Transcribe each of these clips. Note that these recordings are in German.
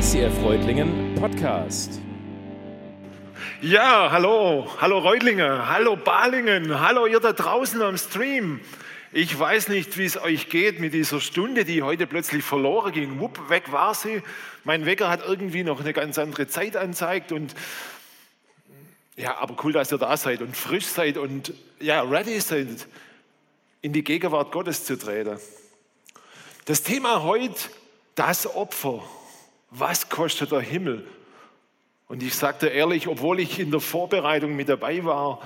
ICF Reutlingen Podcast. Ja, hallo, hallo Reutlinge, hallo Balingen, hallo ihr da draußen am Stream. Ich weiß nicht, wie es euch geht mit dieser Stunde, die heute plötzlich verloren ging. Wupp, weg war sie. Mein Wecker hat irgendwie noch eine ganz andere Zeit anzeigt und ja, aber cool, dass ihr da seid und frisch seid und ja, ready seid, in die Gegenwart Gottes zu treten. Das Thema heute, das Opfer. Was kostet der Himmel? Und ich sagte ehrlich, obwohl ich in der Vorbereitung mit dabei war,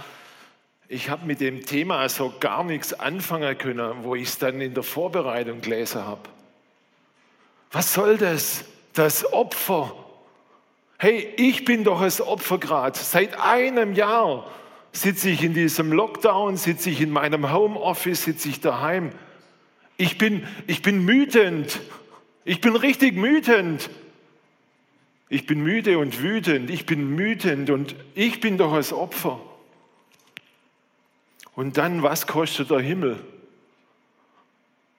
ich habe mit dem Thema so gar nichts anfangen können, wo ich es dann in der Vorbereitung gelesen habe. Was soll das? Das Opfer. Hey, ich bin doch das Opfer gerade. Seit einem Jahr sitze ich in diesem Lockdown, sitze ich in meinem Homeoffice, sitze ich daheim. Ich bin, ich bin mütend. Ich bin richtig mütend. Ich bin müde und wütend. Ich bin mütend und ich bin doch das Opfer. Und dann, was kostet der Himmel?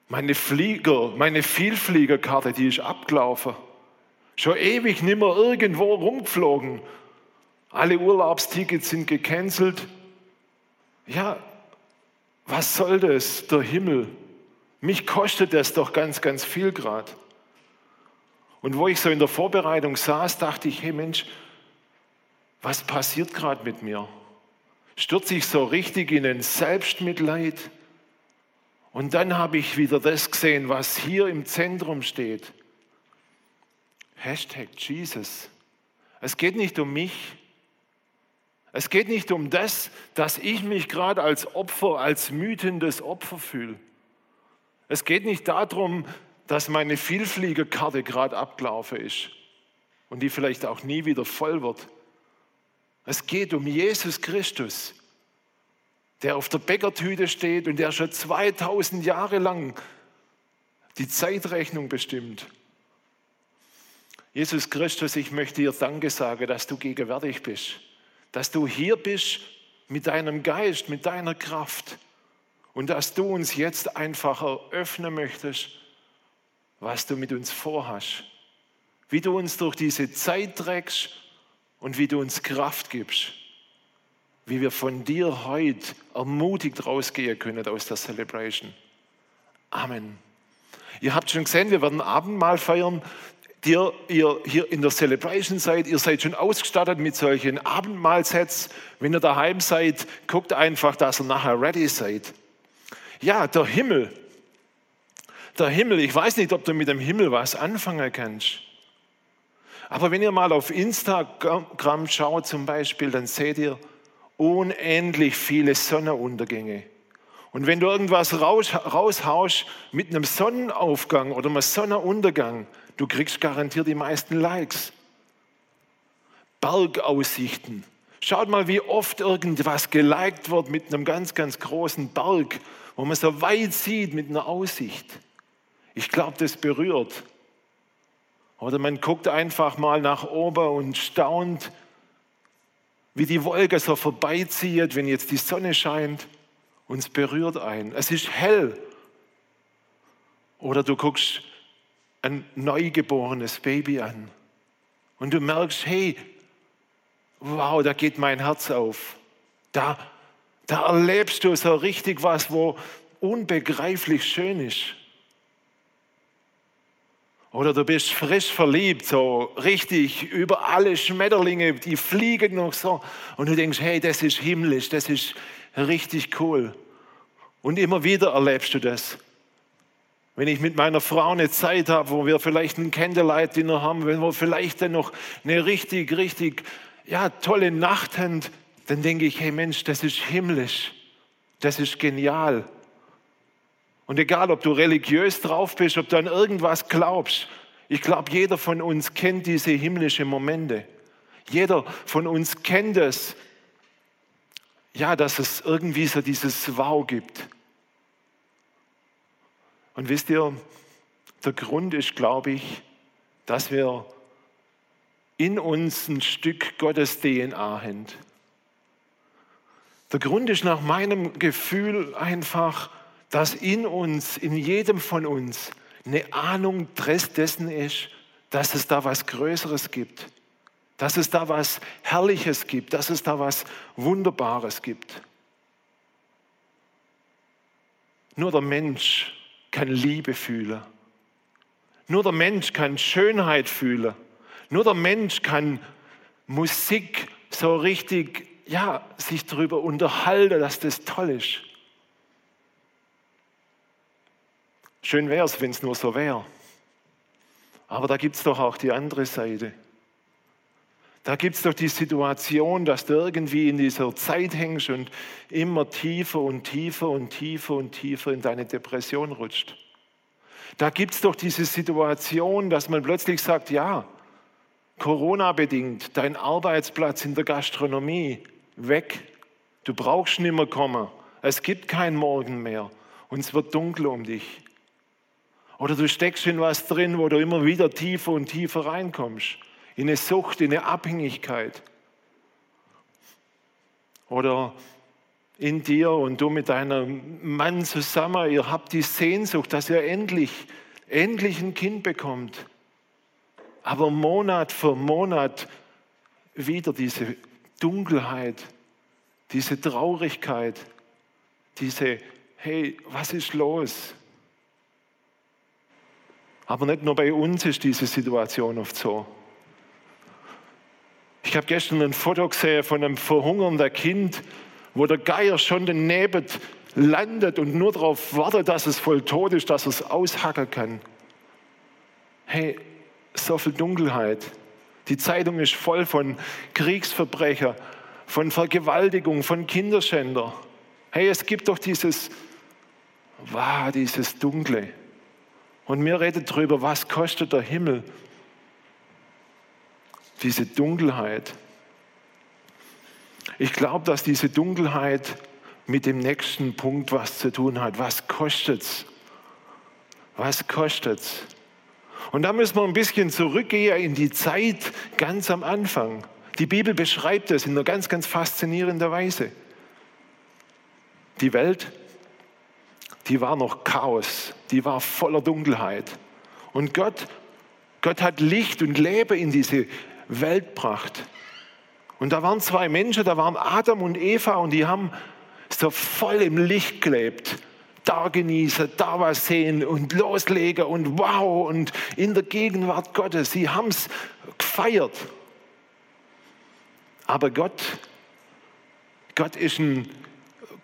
Meine Flieger, meine Vielfliegerkarte, die ist abgelaufen. Schon ewig nimmer irgendwo rumgeflogen. Alle Urlaubstickets sind gecancelt. Ja, was soll das, der Himmel? Mich kostet das doch ganz, ganz viel gerade. Und wo ich so in der Vorbereitung saß, dachte ich, hey Mensch, was passiert gerade mit mir? Stürze ich so richtig in ein Selbstmitleid? Und dann habe ich wieder das gesehen, was hier im Zentrum steht. Hashtag Jesus. Es geht nicht um mich. Es geht nicht um das, dass ich mich gerade als Opfer, als mütendes Opfer fühle. Es geht nicht darum, dass meine Vielfliegerkarte gerade abgelaufen ist und die vielleicht auch nie wieder voll wird. Es geht um Jesus Christus, der auf der Bäckertüte steht und der schon 2000 Jahre lang die Zeitrechnung bestimmt. Jesus Christus, ich möchte dir Danke sagen, dass du gegenwärtig bist, dass du hier bist mit deinem Geist, mit deiner Kraft und dass du uns jetzt einfach eröffnen möchtest, was du mit uns vorhast, wie du uns durch diese Zeit trägst und wie du uns Kraft gibst, wie wir von dir heute ermutigt rausgehen können aus der Celebration. Amen. Ihr habt schon gesehen, wir werden Abendmahl feiern ihr, ihr hier in der Celebration seid, ihr seid schon ausgestattet mit solchen Abendmahlsets. Wenn ihr daheim seid, guckt einfach, dass ihr nachher ready seid. Ja, der Himmel. Der Himmel, ich weiß nicht, ob du mit dem Himmel was anfangen kannst. Aber wenn ihr mal auf Instagram schaut zum Beispiel, dann seht ihr unendlich viele Sonnenuntergänge. Und wenn du irgendwas raus, raushaust mit einem Sonnenaufgang oder einem Sonnenuntergang, du kriegst garantiert die meisten Likes. Bergaussichten. Schaut mal, wie oft irgendwas geliked wird mit einem ganz, ganz großen Berg, wo man so weit sieht mit einer Aussicht. Ich glaube, das berührt. Oder man guckt einfach mal nach oben und staunt, wie die Wolke so vorbeizieht, wenn jetzt die Sonne scheint. Uns berührt ein. Es ist hell. Oder du guckst ein neugeborenes Baby an. Und du merkst, hey, wow, da geht mein Herz auf. Da, da erlebst du so richtig was, wo unbegreiflich schön ist. Oder du bist frisch verliebt, so richtig über alle Schmetterlinge, die fliegen noch so. Und du denkst, hey, das ist himmlisch, das ist richtig cool. Und immer wieder erlebst du das. Wenn ich mit meiner Frau eine Zeit habe, wo wir vielleicht ein Candlelight-Dinner haben, wenn wir vielleicht dann noch eine richtig, richtig ja, tolle Nacht haben, dann denke ich, hey Mensch, das ist himmlisch, das ist genial. Und egal, ob du religiös drauf bist, ob du an irgendwas glaubst, ich glaube, jeder von uns kennt diese himmlischen Momente. Jeder von uns kennt es, ja, dass es irgendwie so dieses Wow gibt. Und wisst ihr, der Grund ist, glaube ich, dass wir in uns ein Stück Gottes DNA haben. Der Grund ist nach meinem Gefühl einfach, dass in uns, in jedem von uns, eine Ahnung dessen ist, dass es da was Größeres gibt, dass es da was Herrliches gibt, dass es da was Wunderbares gibt. Nur der Mensch kann Liebe fühlen. Nur der Mensch kann Schönheit fühlen. Nur der Mensch kann Musik so richtig, ja, sich darüber unterhalten, dass das toll ist. Schön wäre es, wenn es nur so wäre. Aber da gibt es doch auch die andere Seite. Da gibt es doch die Situation, dass du irgendwie in dieser Zeit hängst und immer tiefer und tiefer und tiefer und tiefer in deine Depression rutscht. Da gibt es doch diese Situation, dass man plötzlich sagt, ja, Corona-bedingt, dein Arbeitsplatz in der Gastronomie weg. Du brauchst nicht mehr kommen. Es gibt keinen Morgen mehr und es wird dunkel um dich. Oder du steckst in was drin, wo du immer wieder tiefer und tiefer reinkommst in eine Sucht, in eine Abhängigkeit. Oder in dir und du mit deinem Mann zusammen, ihr habt die Sehnsucht, dass ihr endlich, endlich ein Kind bekommt. Aber Monat für Monat wieder diese Dunkelheit, diese Traurigkeit, diese, hey, was ist los? Aber nicht nur bei uns ist diese Situation oft so. Ich habe gestern ein Foto gesehen von einem verhungernden Kind, wo der Geier schon daneben landet und nur darauf wartet, dass es voll tot ist, dass es aushacken kann. Hey, so viel Dunkelheit. Die Zeitung ist voll von Kriegsverbrecher, von Vergewaltigung, von Kinderschänder. Hey, es gibt doch dieses, wow, dieses Dunkle. Und mir redet darüber, was kostet der Himmel, diese Dunkelheit. Ich glaube, dass diese Dunkelheit mit dem nächsten Punkt was zu tun hat. Was kostet's? Was kostet's? Und da müssen wir ein bisschen zurückgehen in die Zeit ganz am Anfang. Die Bibel beschreibt es in einer ganz, ganz faszinierenden Weise. Die Welt, die war noch Chaos, die war voller Dunkelheit. Und Gott, Gott hat Licht und Leben in diese Weltpracht. Und da waren zwei Menschen, da waren Adam und Eva und die haben so voll im Licht gelebt. Da genießen, da was sehen und loslegen und wow und in der Gegenwart Gottes. Sie haben es gefeiert. Aber Gott, Gott ist ein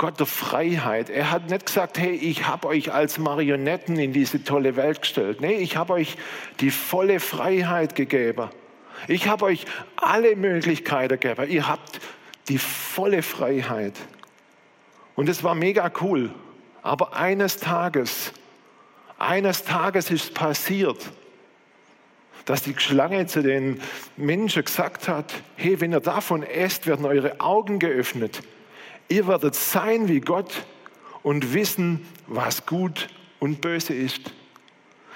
Gott der Freiheit. Er hat nicht gesagt, hey, ich habe euch als Marionetten in diese tolle Welt gestellt. Nee, ich habe euch die volle Freiheit gegeben. Ich habe euch alle Möglichkeiten gegeben. Ihr habt die volle Freiheit. Und es war mega cool. Aber eines Tages, eines Tages ist passiert, dass die Schlange zu den Menschen gesagt hat, hey, wenn ihr davon esst, werden eure Augen geöffnet. Ihr werdet sein wie Gott und wissen, was gut und böse ist.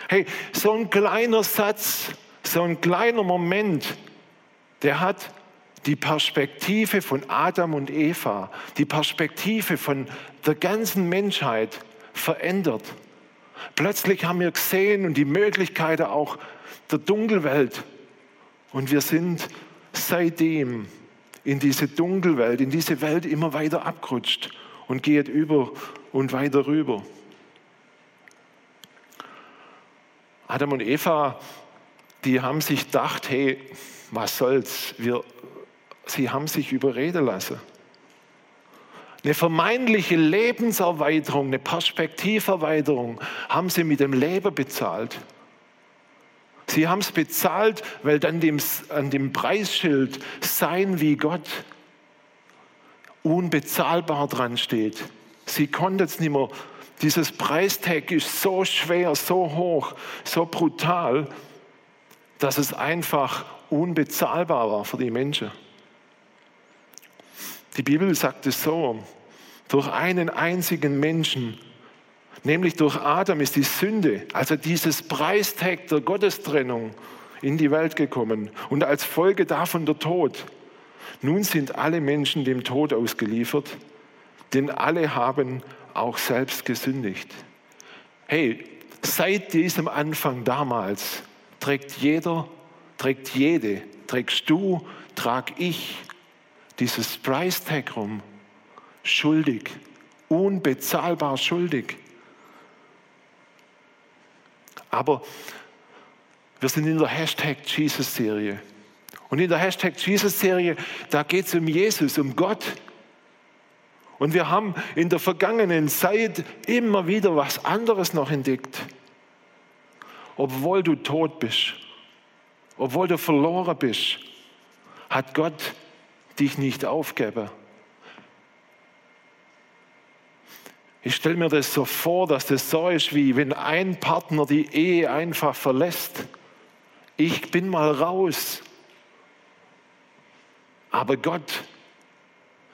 Hey, so ein kleiner Satz, so ein kleiner Moment, der hat die Perspektive von Adam und Eva, die Perspektive von der ganzen Menschheit verändert. Plötzlich haben wir gesehen und die Möglichkeiten auch der Dunkelwelt. Und wir sind seitdem in diese Dunkelwelt, in diese Welt immer weiter abgerutscht und geht über und weiter rüber. Adam und Eva die haben sich gedacht, hey, was soll's, wir, sie haben sich überreden lassen. Eine vermeintliche Lebenserweiterung, eine Perspektiverweiterung haben sie mit dem Leben bezahlt. Sie haben es bezahlt, weil dann dem, an dem Preisschild Sein wie Gott unbezahlbar dran steht. Sie konnten es nicht mehr. Dieses Preistag ist so schwer, so hoch, so brutal dass es einfach unbezahlbar war für die Menschen. Die Bibel sagt es so, durch einen einzigen Menschen, nämlich durch Adam ist die Sünde, also dieses Preistag der Gottestrennung in die Welt gekommen und als Folge davon der Tod. Nun sind alle Menschen dem Tod ausgeliefert, denn alle haben auch selbst gesündigt. Hey, seit diesem Anfang damals trägt jeder, trägt jede, trägst du, trag ich dieses Price Tag rum. Schuldig, unbezahlbar schuldig. Aber wir sind in der Hashtag Jesus-Serie. Und in der Hashtag Jesus-Serie, da geht es um Jesus, um Gott. Und wir haben in der vergangenen Zeit immer wieder was anderes noch entdeckt. Obwohl du tot bist, obwohl du verloren bist, hat Gott dich nicht aufgegeben. Ich stelle mir das so vor, dass das so ist, wie wenn ein Partner die Ehe einfach verlässt. Ich bin mal raus. Aber Gott,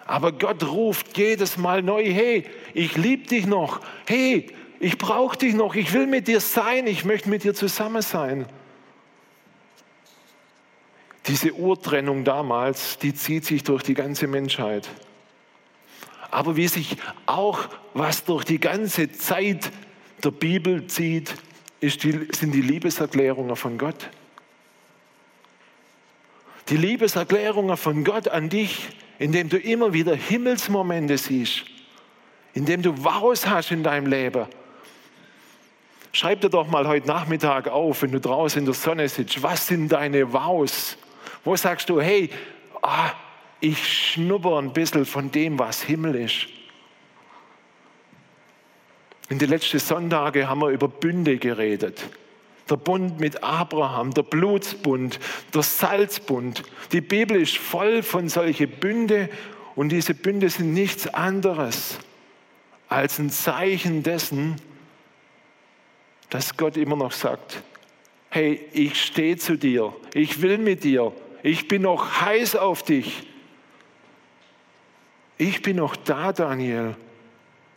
aber Gott ruft jedes Mal neu, hey, ich liebe dich noch. Hey, ich brauche dich noch. Ich will mit dir sein. Ich möchte mit dir zusammen sein. Diese Urtrennung damals, die zieht sich durch die ganze Menschheit. Aber wie sich auch was durch die ganze Zeit der Bibel zieht, die, sind die Liebeserklärungen von Gott. Die Liebeserklärungen von Gott an dich, indem du immer wieder Himmelsmomente siehst, indem du Waus hast in deinem Leben. Schreib dir doch mal heute Nachmittag auf, wenn du draußen in der Sonne sitzt, was sind deine Waus? Wo sagst du, hey, ah, ich schnupper ein bisschen von dem, was Himmel ist. In den letzten Sonntagen haben wir über Bünde geredet. Der Bund mit Abraham, der Blutsbund, der Salzbund. Die Bibel ist voll von solchen Bünde und diese Bünde sind nichts anderes als ein Zeichen dessen, dass Gott immer noch sagt, hey, ich stehe zu dir, ich will mit dir, ich bin noch heiß auf dich. Ich bin noch da, Daniel.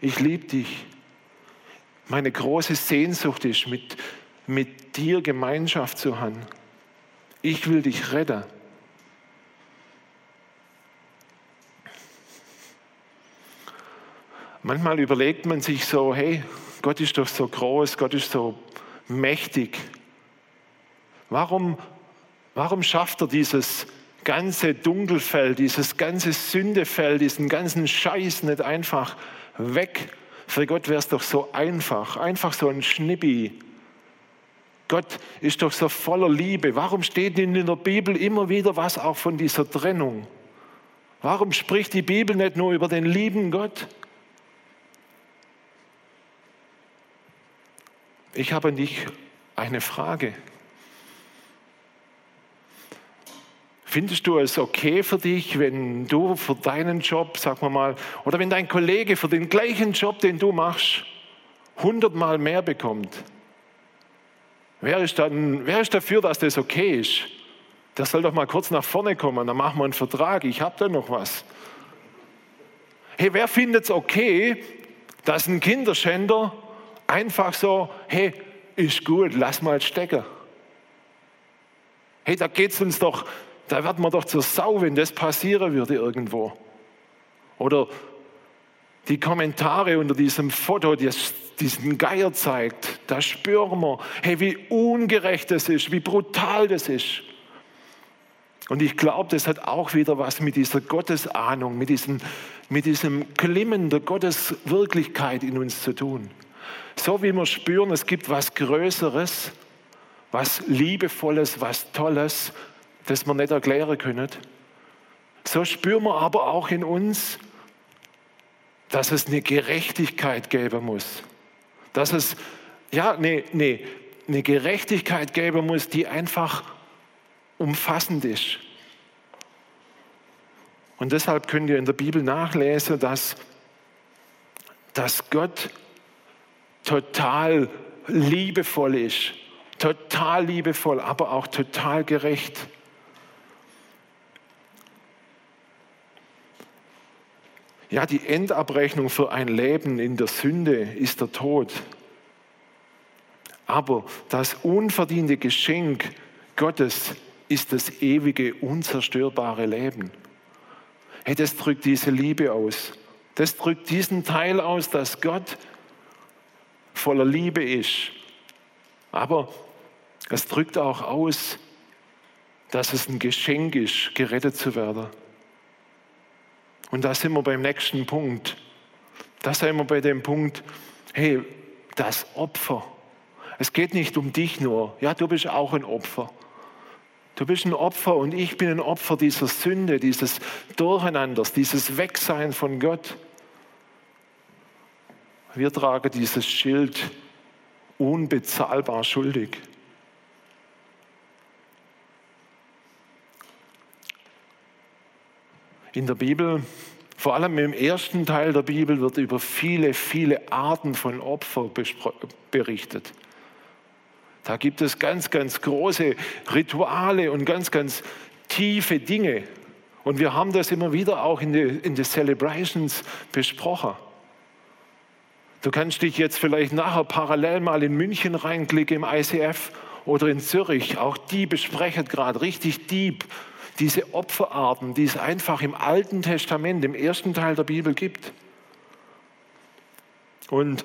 Ich liebe dich. Meine große Sehnsucht ist, mit, mit dir Gemeinschaft zu haben. Ich will dich retten. Manchmal überlegt man sich so, hey, Gott ist doch so groß, Gott ist so mächtig. Warum Warum schafft er dieses ganze Dunkelfeld, dieses ganze Sündefeld, diesen ganzen Scheiß nicht einfach weg? Für Gott wäre es doch so einfach, einfach so ein Schnippi. Gott ist doch so voller Liebe. Warum steht in der Bibel immer wieder was auch von dieser Trennung? Warum spricht die Bibel nicht nur über den lieben Gott? Ich habe nicht eine Frage. Findest du es okay für dich, wenn du für deinen Job, sag mal mal, oder wenn dein Kollege für den gleichen Job, den du machst, hundertmal mehr bekommt? Wer ist, dann, wer ist dafür, dass das okay ist? Der soll doch mal kurz nach vorne kommen, dann machen wir einen Vertrag, ich habe da noch was. Hey, wer findet es okay, dass ein Kinderschänder einfach so, hey, ist gut, lass mal stecken. Hey, da geht es uns doch da wird man doch zur Sau, wenn das passieren würde irgendwo. Oder die Kommentare unter diesem Foto, das diesen Geier zeigt, da spüren wir, hey, wie ungerecht das ist, wie brutal das ist. Und ich glaube, das hat auch wieder was mit dieser Gottesahnung, mit diesem, mit diesem Klimmen der Gotteswirklichkeit in uns zu tun. So wie wir spüren, es gibt was Größeres, was Liebevolles, was Tolles, das wir nicht erklären können. So spüren wir aber auch in uns, dass es eine Gerechtigkeit geben muss. Dass es, ja, eine, eine, eine Gerechtigkeit geben muss, die einfach umfassend ist. Und deshalb könnt ihr in der Bibel nachlesen, dass, dass Gott total liebevoll ist. Total liebevoll, aber auch total gerecht. Ja, die Endabrechnung für ein Leben in der Sünde ist der Tod. Aber das unverdiente Geschenk Gottes ist das ewige, unzerstörbare Leben. Hey, das drückt diese Liebe aus. Das drückt diesen Teil aus, dass Gott voller Liebe ist. Aber Es drückt auch aus, dass es ein Geschenk ist, gerettet zu werden. Und da sind wir beim nächsten Punkt. Da sind wir bei dem Punkt, hey, das Opfer. Es geht nicht um dich nur. Ja, du bist auch ein Opfer. Du bist ein Opfer und ich bin ein Opfer dieser Sünde, dieses Durcheinanders, dieses Wegsein von Gott. Wir tragen dieses Schild unbezahlbar schuldig. In der Bibel, vor allem im ersten Teil der Bibel, wird über viele, viele Arten von Opfer berichtet. Da gibt es ganz, ganz große Rituale und ganz, ganz tiefe Dinge. Und wir haben das immer wieder auch in den in die Celebrations besprochen. Du kannst dich jetzt vielleicht nachher parallel mal in München reinklicken im ICF oder in Zürich. Auch die besprechen gerade richtig deep diese Opferarten, die es einfach im Alten Testament, im ersten Teil der Bibel gibt. Und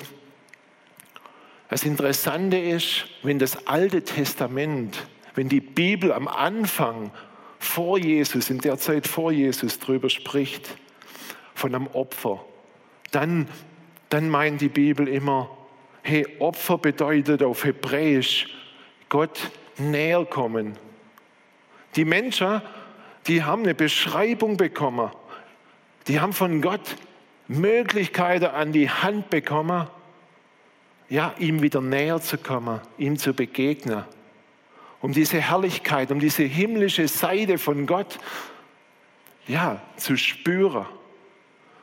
das Interessante ist, wenn das Alte Testament, wenn die Bibel am Anfang vor Jesus, in der Zeit vor Jesus drüber spricht, von einem Opfer, dann, dann meint die Bibel immer, hey, Opfer bedeutet auf Hebräisch Gott näher kommen. Die Menschen, die haben eine Beschreibung bekommen, die haben von Gott Möglichkeiten an die Hand bekommen, ja, ihm wieder näher zu kommen, ihm zu begegnen, um diese Herrlichkeit, um diese himmlische Seite von Gott, ja, zu spüren,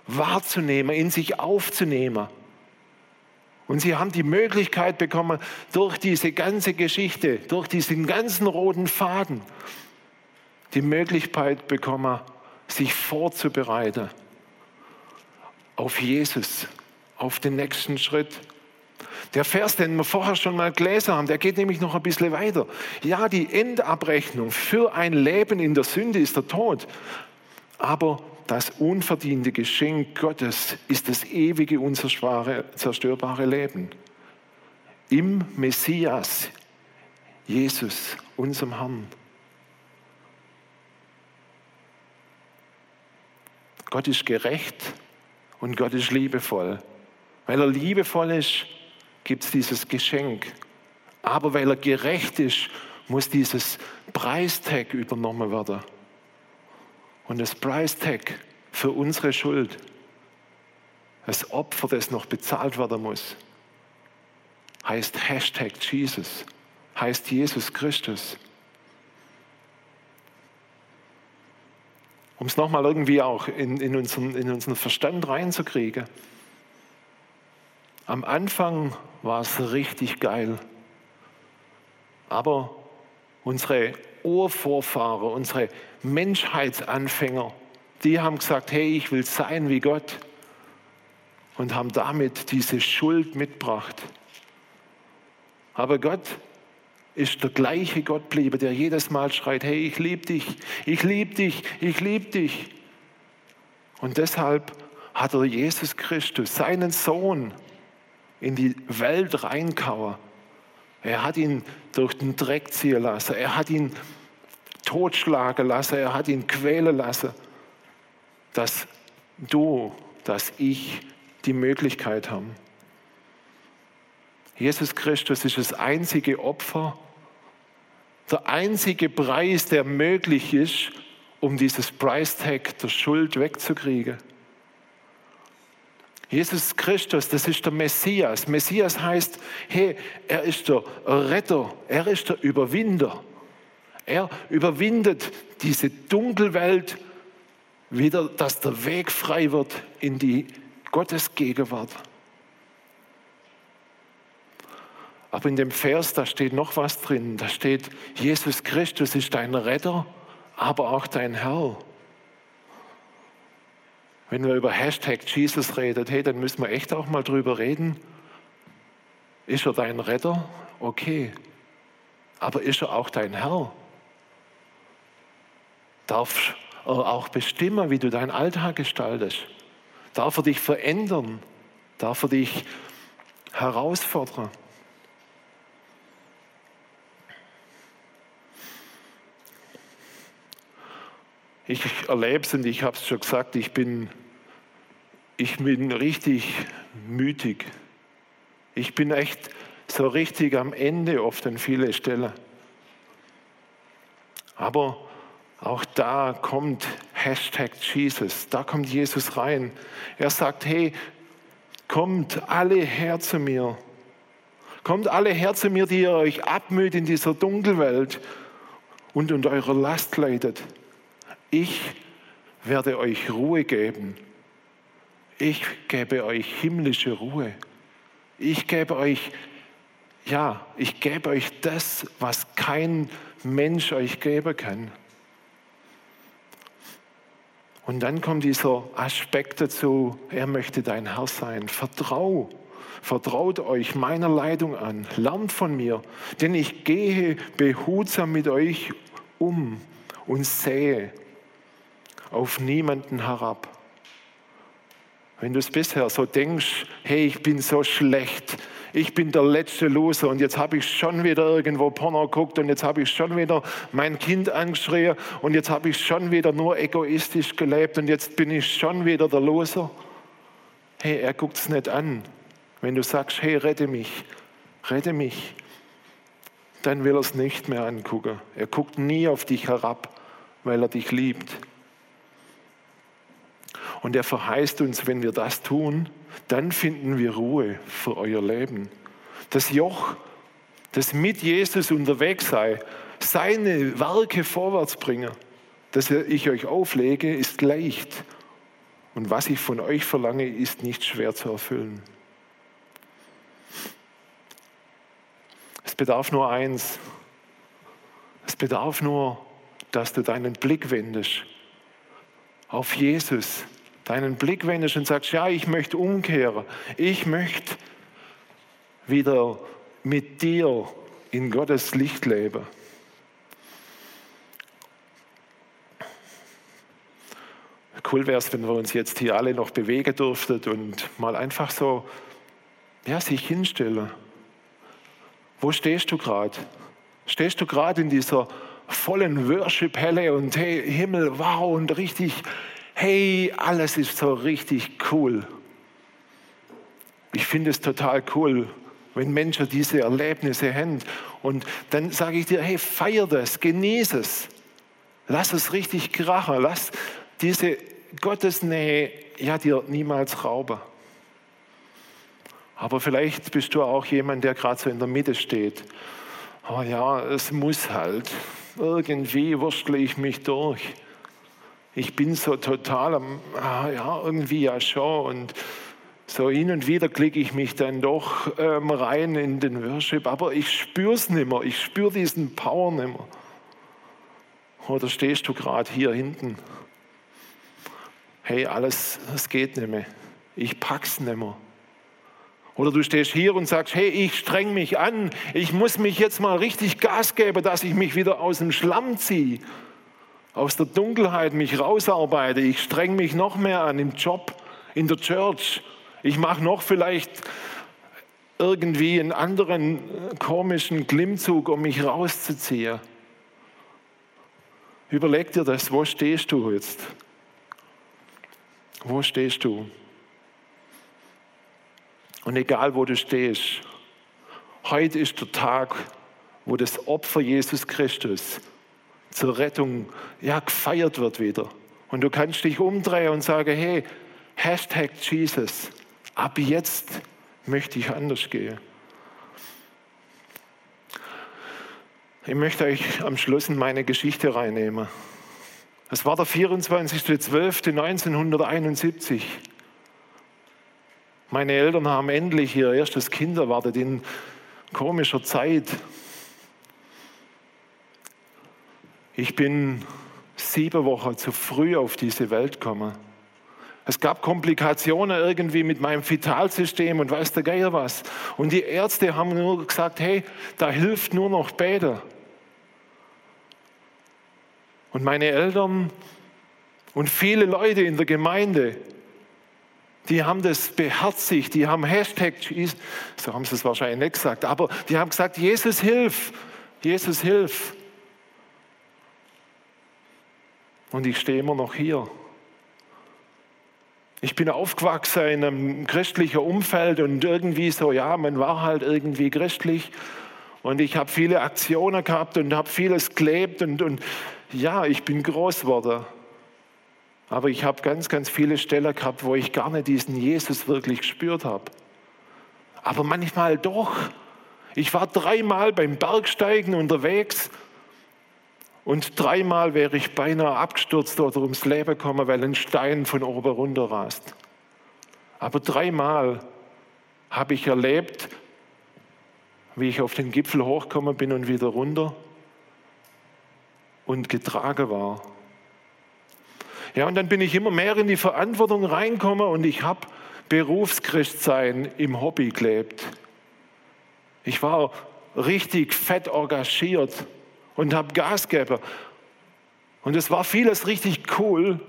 wahrzunehmen, in sich aufzunehmen. Und sie haben die Möglichkeit bekommen, durch diese ganze Geschichte, durch diesen ganzen roten Faden, die Möglichkeit bekommen, sich vorzubereiten auf Jesus, auf den nächsten Schritt. Der Vers, den wir vorher schon mal gelesen haben, der geht nämlich noch ein bisschen weiter. Ja, die Endabrechnung für ein Leben in der Sünde ist der Tod. Aber das unverdiente Geschenk Gottes ist das ewige, unzerstörbare Leben. Im Messias, Jesus, unserem Herrn. Gott ist gerecht und Gott ist liebevoll. Weil er liebevoll ist, gibt es dieses Geschenk. Aber weil er gerecht ist, muss dieses Preistag übernommen werden. Und das Preistag für unsere Schuld, das Opfer, das noch bezahlt werden muss, heißt Hashtag Jesus, heißt Jesus Christus. Um es nochmal irgendwie auch in, in, unseren, in unseren Verstand reinzukriegen. Am Anfang war es richtig geil. Aber unsere Urvorfahren, unsere Menschheitsanfänger, die haben gesagt, hey, ich will sein wie Gott und haben damit diese Schuld mitgebracht. Aber Gott ist der gleiche Gott bliebe, der jedes Mal schreit, hey, ich liebe dich, ich liebe dich, ich liebe dich. Und deshalb hat er Jesus Christus, seinen Sohn, in die Welt reinkauern. Er hat ihn durch den Dreck ziehen lassen. Er hat ihn totschlagen lassen. Er hat ihn quälen lassen, dass du, dass ich die Möglichkeit haben. Jesus Christus ist das einzige Opfer, der einzige Preis, der möglich ist, um dieses Price Tag der Schuld wegzukriegen. Jesus Christus, das ist der Messias. Messias heißt, hey, er ist der Retter, er ist der Überwinder. Er überwindet diese Dunkelwelt wieder, dass der Weg frei wird in die Gottesgegenwart. Aber in dem Vers, da steht noch was drin. Da steht, Jesus Christus ist dein Retter, aber auch dein Herr. Wenn wir über Hashtag Jesus reden, hey, dann müssen wir echt auch mal drüber reden. Ist er dein Retter? Okay. Aber ist er auch dein Herr? Darf er auch bestimmen, wie du deinen Alltag gestaltest? Darf er dich verändern? Darf er dich herausfordern? Ich erlebe es und ich habe es schon gesagt, ich bin, ich bin richtig mütig. Ich bin echt so richtig am Ende oft an viele Stellen. Aber auch da kommt Hashtag Jesus, da kommt Jesus rein. Er sagt, hey, kommt alle her zu mir. Kommt alle her zu mir, die ihr euch abmüht in dieser Dunkelwelt und unter eurer Last leidet. Ich werde euch Ruhe geben. Ich gebe euch himmlische Ruhe. Ich gebe euch, ja, ich gebe euch das, was kein Mensch euch geben kann. Und dann kommt dieser Aspekt dazu, er möchte dein Herr sein. Vertrau, vertraut euch meiner Leitung an, lernt von mir, denn ich gehe behutsam mit euch um und sehe auf niemanden herab. Wenn du es bisher so denkst, hey, ich bin so schlecht, ich bin der letzte Loser und jetzt habe ich schon wieder irgendwo Porno geguckt und jetzt habe ich schon wieder mein Kind angeschrien und jetzt habe ich schon wieder nur egoistisch gelebt und jetzt bin ich schon wieder der Loser. Hey, er guckt es nicht an. Wenn du sagst, hey, rette mich, rette mich, dann will er es nicht mehr angucken. Er guckt nie auf dich herab, weil er dich liebt. Und er verheißt uns, wenn wir das tun, dann finden wir Ruhe für euer Leben. Das Joch, das mit Jesus unterwegs sei, seine Werke vorwärts bringen, das ich euch auflege, ist leicht. Und was ich von euch verlange, ist nicht schwer zu erfüllen. Es bedarf nur eins. Es bedarf nur, dass du deinen Blick wendest auf Jesus, deinen Blick wendest und sagst, ja, ich möchte umkehren. Ich möchte wieder mit dir in Gottes Licht leben. Cool wäre es, wenn wir uns jetzt hier alle noch bewegen dürften und mal einfach so, ja, sich hinstellen. Wo stehst du gerade? Stehst du gerade in dieser vollen Worship-Helle und hey, Himmel, wow, und richtig hey, alles ist so richtig cool. Ich finde es total cool, wenn Menschen diese Erlebnisse haben. Und dann sage ich dir, hey, feier das, genieße es. Lass es richtig krachen. Lass diese Gottesnähe ja dir niemals rauben. Aber vielleicht bist du auch jemand, der gerade so in der Mitte steht. Oh ja, es muss halt. Irgendwie wurstle ich mich durch ich bin so total am, ah, ja, irgendwie ja schon. Und so hin und wieder klicke ich mich dann doch ähm, rein in den Worship, aber ich spüre es nicht mehr. Ich spüre diesen Power nicht mehr. Oder stehst du gerade hier hinten? Hey, alles, das geht nicht mehr. Ich pack's mehr. Oder du stehst hier und sagst, hey, ich streng mich an. Ich muss mich jetzt mal richtig Gas geben, dass ich mich wieder aus dem Schlamm ziehe aus der Dunkelheit mich rausarbeite. Ich streng mich noch mehr an im Job, in der Church. Ich mache noch vielleicht irgendwie einen anderen komischen Klimmzug, um mich rauszuziehen. Überleg dir das, wo stehst du jetzt? Wo stehst du? Und egal, wo du stehst, heute ist der Tag, wo das Opfer Jesus Christus zur Rettung ja, gefeiert wird wieder. Und du kannst dich umdrehen und sagen, hey, Hashtag Jesus, ab jetzt möchte ich anders gehen. Ich möchte euch am Schluss in meine Geschichte reinnehmen. Es war der 24.12.1971. Meine Eltern haben endlich ihr erstes Kind erwartet in komischer Zeit. Ich bin sieben Wochen zu früh auf diese Welt gekommen. Es gab Komplikationen irgendwie mit meinem Vitalsystem und weiß der Geier was. Und die Ärzte haben nur gesagt, hey, da hilft nur noch Beten. Und meine Eltern und viele Leute in der Gemeinde, die haben das beherzigt, die haben Hashtag, so haben sie es wahrscheinlich nicht gesagt, aber die haben gesagt, Jesus hilf, Jesus hilf. Und ich stehe immer noch hier. Ich bin aufgewachsen in einem christlichen Umfeld und irgendwie so, ja, man war halt irgendwie christlich. Und ich habe viele Aktionen gehabt und habe vieles gelebt und, und ja, ich bin groß geworden. Aber ich habe ganz, ganz viele Stellen gehabt, wo ich gar nicht diesen Jesus wirklich gespürt habe. Aber manchmal doch. Ich war dreimal beim Bergsteigen unterwegs und dreimal wäre ich beinahe abgestürzt oder ums Leben gekommen, weil ein Stein von oben runter rast. Aber dreimal habe ich erlebt, wie ich auf den Gipfel hochgekommen bin und wieder runter und getragen war. Ja, und dann bin ich immer mehr in die Verantwortung reingekommen und ich habe Berufschristsein im Hobby gelebt. Ich war richtig fett engagiert und habe Gas gegeben. Und es war vieles richtig cool.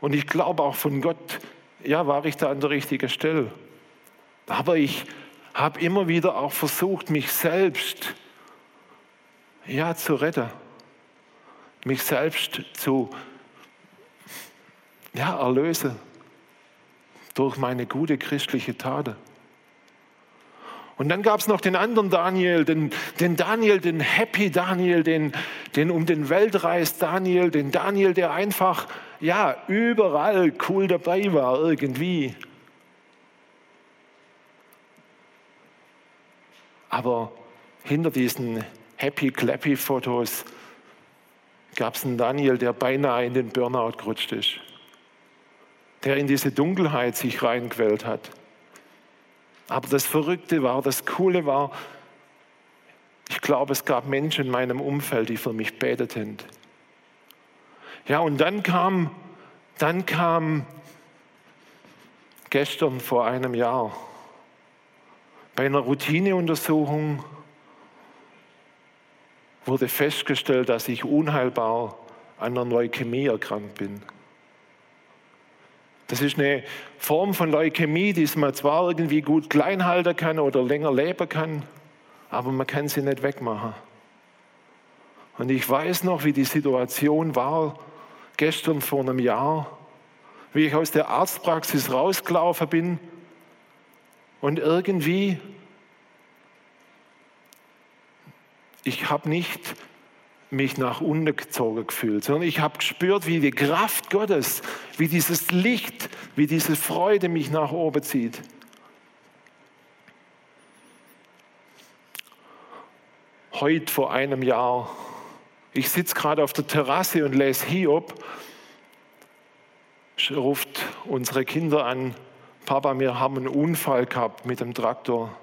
Und ich glaube auch von Gott, ja, war ich da an der richtigen Stelle. Aber ich habe immer wieder auch versucht, mich selbst ja, zu retten. Mich selbst zu ja, erlösen durch meine gute christliche Tate. Und dann gab es noch den anderen Daniel, den, den, Daniel, den Happy Daniel, den, den um den Weltreis Daniel, den Daniel, der einfach ja überall cool dabei war irgendwie. Aber hinter diesen Happy Clappy Fotos gab es einen Daniel, der beinahe in den Burnout gerutscht ist der in diese Dunkelheit sich reinquält hat. Aber das Verrückte war, das Coole war, ich glaube, es gab Menschen in meinem Umfeld, die für mich beteten. Ja, und dann kam, dann kam gestern vor einem Jahr bei einer Routineuntersuchung wurde festgestellt, dass ich unheilbar an einer Leukämie erkrankt bin. Das ist eine Form von Leukämie, die man zwar irgendwie gut klein halten kann oder länger leben kann, aber man kann sie nicht wegmachen. Und ich weiß noch, wie die Situation war gestern vor einem Jahr, wie ich aus der Arztpraxis rausgelaufen bin und irgendwie, ich habe nicht mich nach unten gezogen gefühlt, sondern ich habe gespürt, wie die Kraft Gottes, wie dieses Licht, wie diese Freude mich nach oben zieht. Heute vor einem Jahr, ich sitze gerade auf der Terrasse und lese Hiob, ruft unsere Kinder an, Papa, wir haben einen Unfall gehabt mit dem Traktor.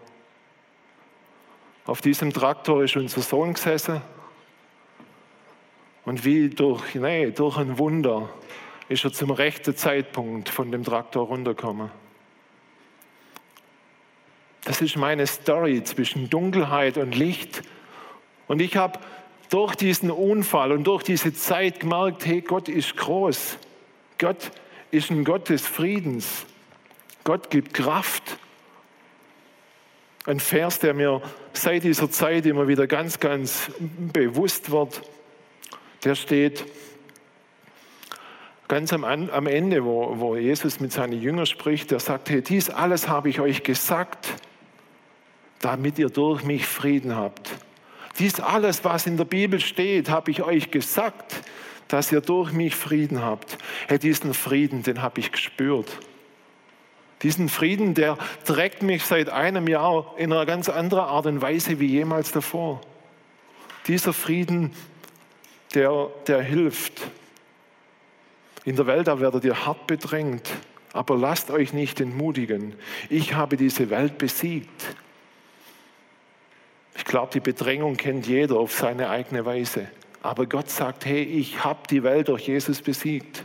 Auf diesem Traktor ist unser Sohn gesessen und wie durch, nee, durch ein Wunder ist er zum rechten Zeitpunkt von dem Traktor runtergekommen. Das ist meine Story zwischen Dunkelheit und Licht. Und ich habe durch diesen Unfall und durch diese Zeit gemerkt, hey, Gott ist groß. Gott ist ein Gott des Friedens. Gott gibt Kraft. Ein Vers, der mir seit dieser Zeit immer wieder ganz, ganz bewusst wird der steht ganz am, am Ende, wo, wo Jesus mit seinen Jüngern spricht. Er sagt, hey, dies alles habe ich euch gesagt, damit ihr durch mich Frieden habt. Dies alles, was in der Bibel steht, habe ich euch gesagt, dass ihr durch mich Frieden habt. Hey, diesen Frieden, den habe ich gespürt. Diesen Frieden, der trägt mich seit einem Jahr in einer ganz anderen Art und Weise wie jemals davor. Dieser Frieden, der, der hilft. In der Welt, da werdet ihr hart bedrängt, aber lasst euch nicht entmutigen. Ich habe diese Welt besiegt. Ich glaube, die Bedrängung kennt jeder auf seine eigene Weise. Aber Gott sagt, hey, ich habe die Welt durch Jesus besiegt.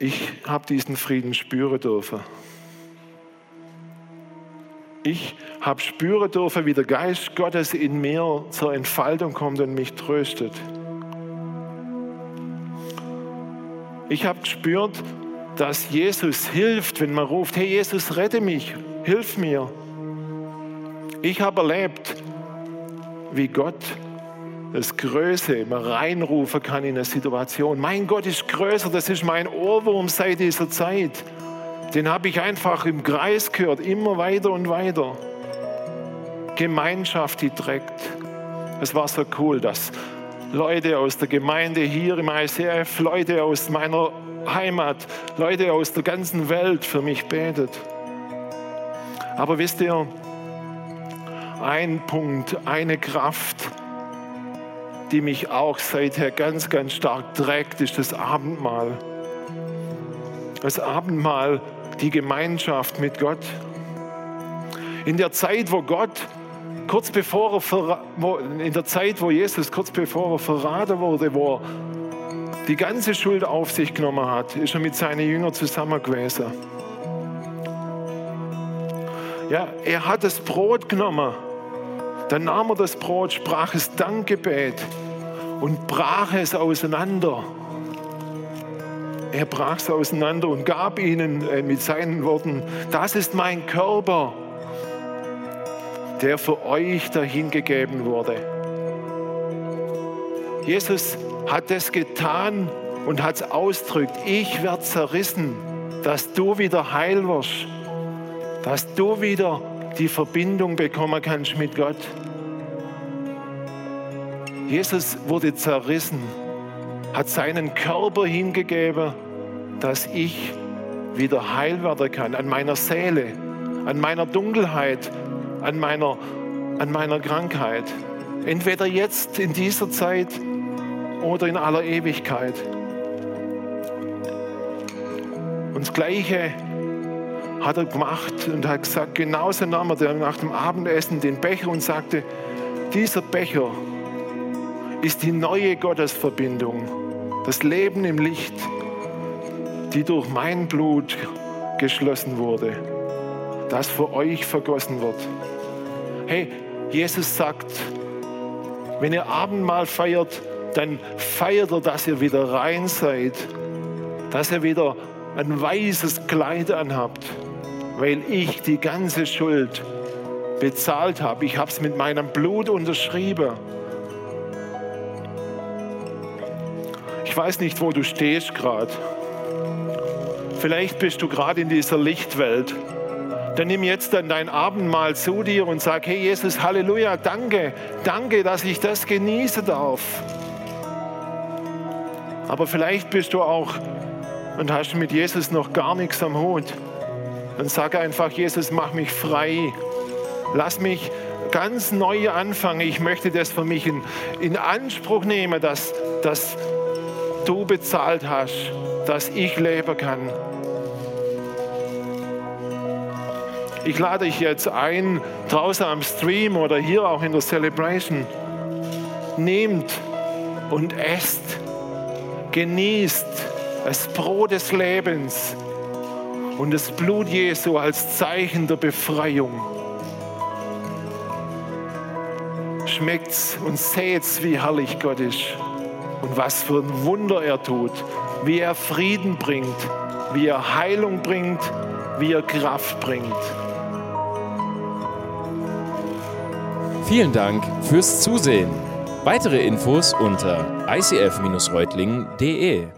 Ich habe diesen Frieden spüren dürfen. Ich habe spüren dürfen, wie der Geist Gottes in mir zur Entfaltung kommt und mich tröstet. Ich habe gespürt, dass Jesus hilft, wenn man ruft, hey Jesus, rette mich, hilf mir. Ich habe erlebt, wie Gott das Größe man reinrufen kann in eine Situation. Mein Gott ist größer, das ist mein Ohrwurm seit dieser Zeit. Den habe ich einfach im Kreis gehört, immer weiter und weiter. Gemeinschaft, die trägt. Es war so cool, dass Leute aus der Gemeinde hier im ICF, Leute aus meiner Heimat, Leute aus der ganzen Welt für mich betet. Aber wisst ihr, ein Punkt, eine Kraft, die mich auch seither ganz, ganz stark trägt, ist das Abendmahl. Das Abendmahl, die Gemeinschaft mit Gott. In der Zeit, wo Gott kurz bevor er, in der Zeit, wo Jesus kurz bevor er verraten wurde, wo er die ganze Schuld auf sich genommen hat, ist er mit seinen Jüngern zusammen gewesen. Ja, er hat das Brot genommen dann nahm er das Brot, sprach es Dankgebet und brach es auseinander. Er brach es auseinander und gab ihnen äh, mit seinen Worten, das ist mein Körper, der für euch dahingegeben wurde. Jesus hat es getan und hat es ausdrückt. Ich werde zerrissen, dass du wieder heil wirst, dass du wieder die Verbindung bekommen kannst mit Gott. Jesus wurde zerrissen, hat seinen Körper hingegeben, dass ich wieder heil werden kann an meiner Seele, an meiner Dunkelheit, an meiner, an meiner Krankheit. Entweder jetzt in dieser Zeit oder in aller Ewigkeit. Und das Gleiche hat er gemacht und hat gesagt, genauso nahm er nach dem Abendessen den Becher und sagte, dieser Becher ist die neue Gottesverbindung, das Leben im Licht, die durch mein Blut geschlossen wurde, das für euch vergossen wird. Hey, Jesus sagt, wenn ihr Abendmahl feiert, dann feiert er, dass ihr wieder rein seid, dass ihr wieder ein weißes Kleid anhabt weil ich die ganze Schuld bezahlt habe. Ich habe es mit meinem Blut unterschrieben. Weiß nicht, wo du stehst gerade. Vielleicht bist du gerade in dieser Lichtwelt. Dann nimm jetzt dann dein Abendmahl zu dir und sag, hey Jesus, Halleluja, danke, danke, dass ich das genießen darf. Aber vielleicht bist du auch und hast mit Jesus noch gar nichts am Hut. Dann sage einfach, Jesus, mach mich frei. Lass mich ganz neu anfangen. Ich möchte das für mich in, in Anspruch nehmen, dass, dass du bezahlt hast, dass ich leben kann. Ich lade dich jetzt ein, draußen am Stream oder hier auch in der Celebration. Nehmt und esst, genießt das Brot des Lebens und das Blut Jesu als Zeichen der Befreiung. Schmeckt's und seht's, wie herrlich Gott ist und was für ein Wunder er tut, wie er Frieden bringt, wie er Heilung bringt, wie er Kraft bringt. Vielen Dank fürs Zusehen. Weitere Infos unter icf-reutlingen.de